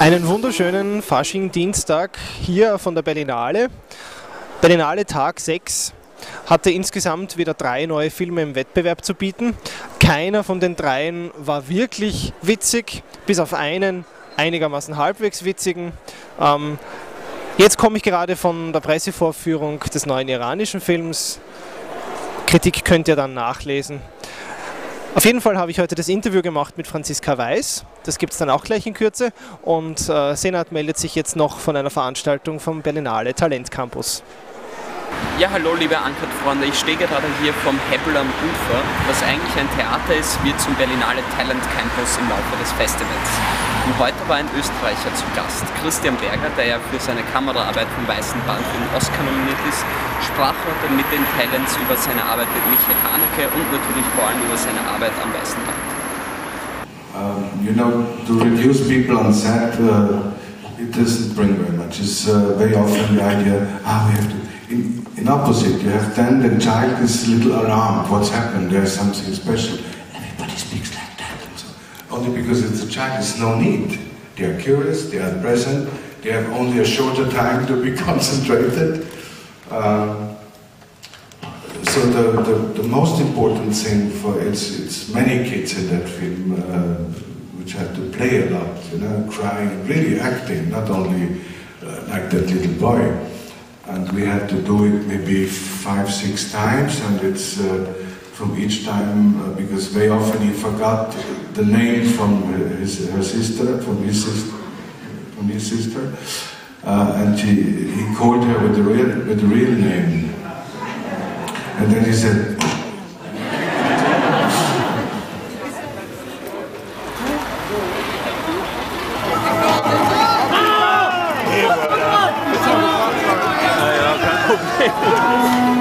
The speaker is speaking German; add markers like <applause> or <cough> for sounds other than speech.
Einen wunderschönen Fasching-Dienstag hier von der Berlinale. Berlinale Tag 6 hatte insgesamt wieder drei neue Filme im Wettbewerb zu bieten. Keiner von den dreien war wirklich witzig, bis auf einen einigermaßen halbwegs witzigen. Ähm, jetzt komme ich gerade von der Pressevorführung des neuen iranischen Films. Kritik könnt ihr dann nachlesen. Auf jeden Fall habe ich heute das Interview gemacht mit Franziska Weiß. Das gibt es dann auch gleich in Kürze. Und äh, Senat meldet sich jetzt noch von einer Veranstaltung vom Berlinale Talent Campus. Ja, hallo liebe Ankert-Freunde, ich stehe gerade hier vom Hebbel am Ufer, was eigentlich ein Theater ist, wird zum Berlinale Talent Campus im Laufe des Festivals. Und heute war ein Österreicher zu Gast, Christian Berger, der ja für seine Kameraarbeit vom Weißen Band für den Oscar nominiert ist, sprach heute mit den Talents über seine Arbeit mit Michael Haneke und natürlich vor allem über seine Arbeit am Weißen Band. Um, you know, to reduce people on set, uh, it doesn't bring very much. It's uh, very often the idea, ah, we have to in, in opposite, you have then the child is a little alarmed. What's happened? There's something special. Everybody speaks like that. So, only because it's a child, there's no need. They are curious, they are present, they have only a shorter time to be <laughs> concentrated. Um, so the, the, the, most important thing for it's it's many kids in that film uh, which had to play a lot, you know, crying, really acting, not only uh, like that little boy. And we had to do it maybe five, six times, and it's uh, from each time uh, because very often he forgot the name from his, her sister, from his sister, from his sister, uh, and he, he called her with the real with the real name, and then he said. <laughs>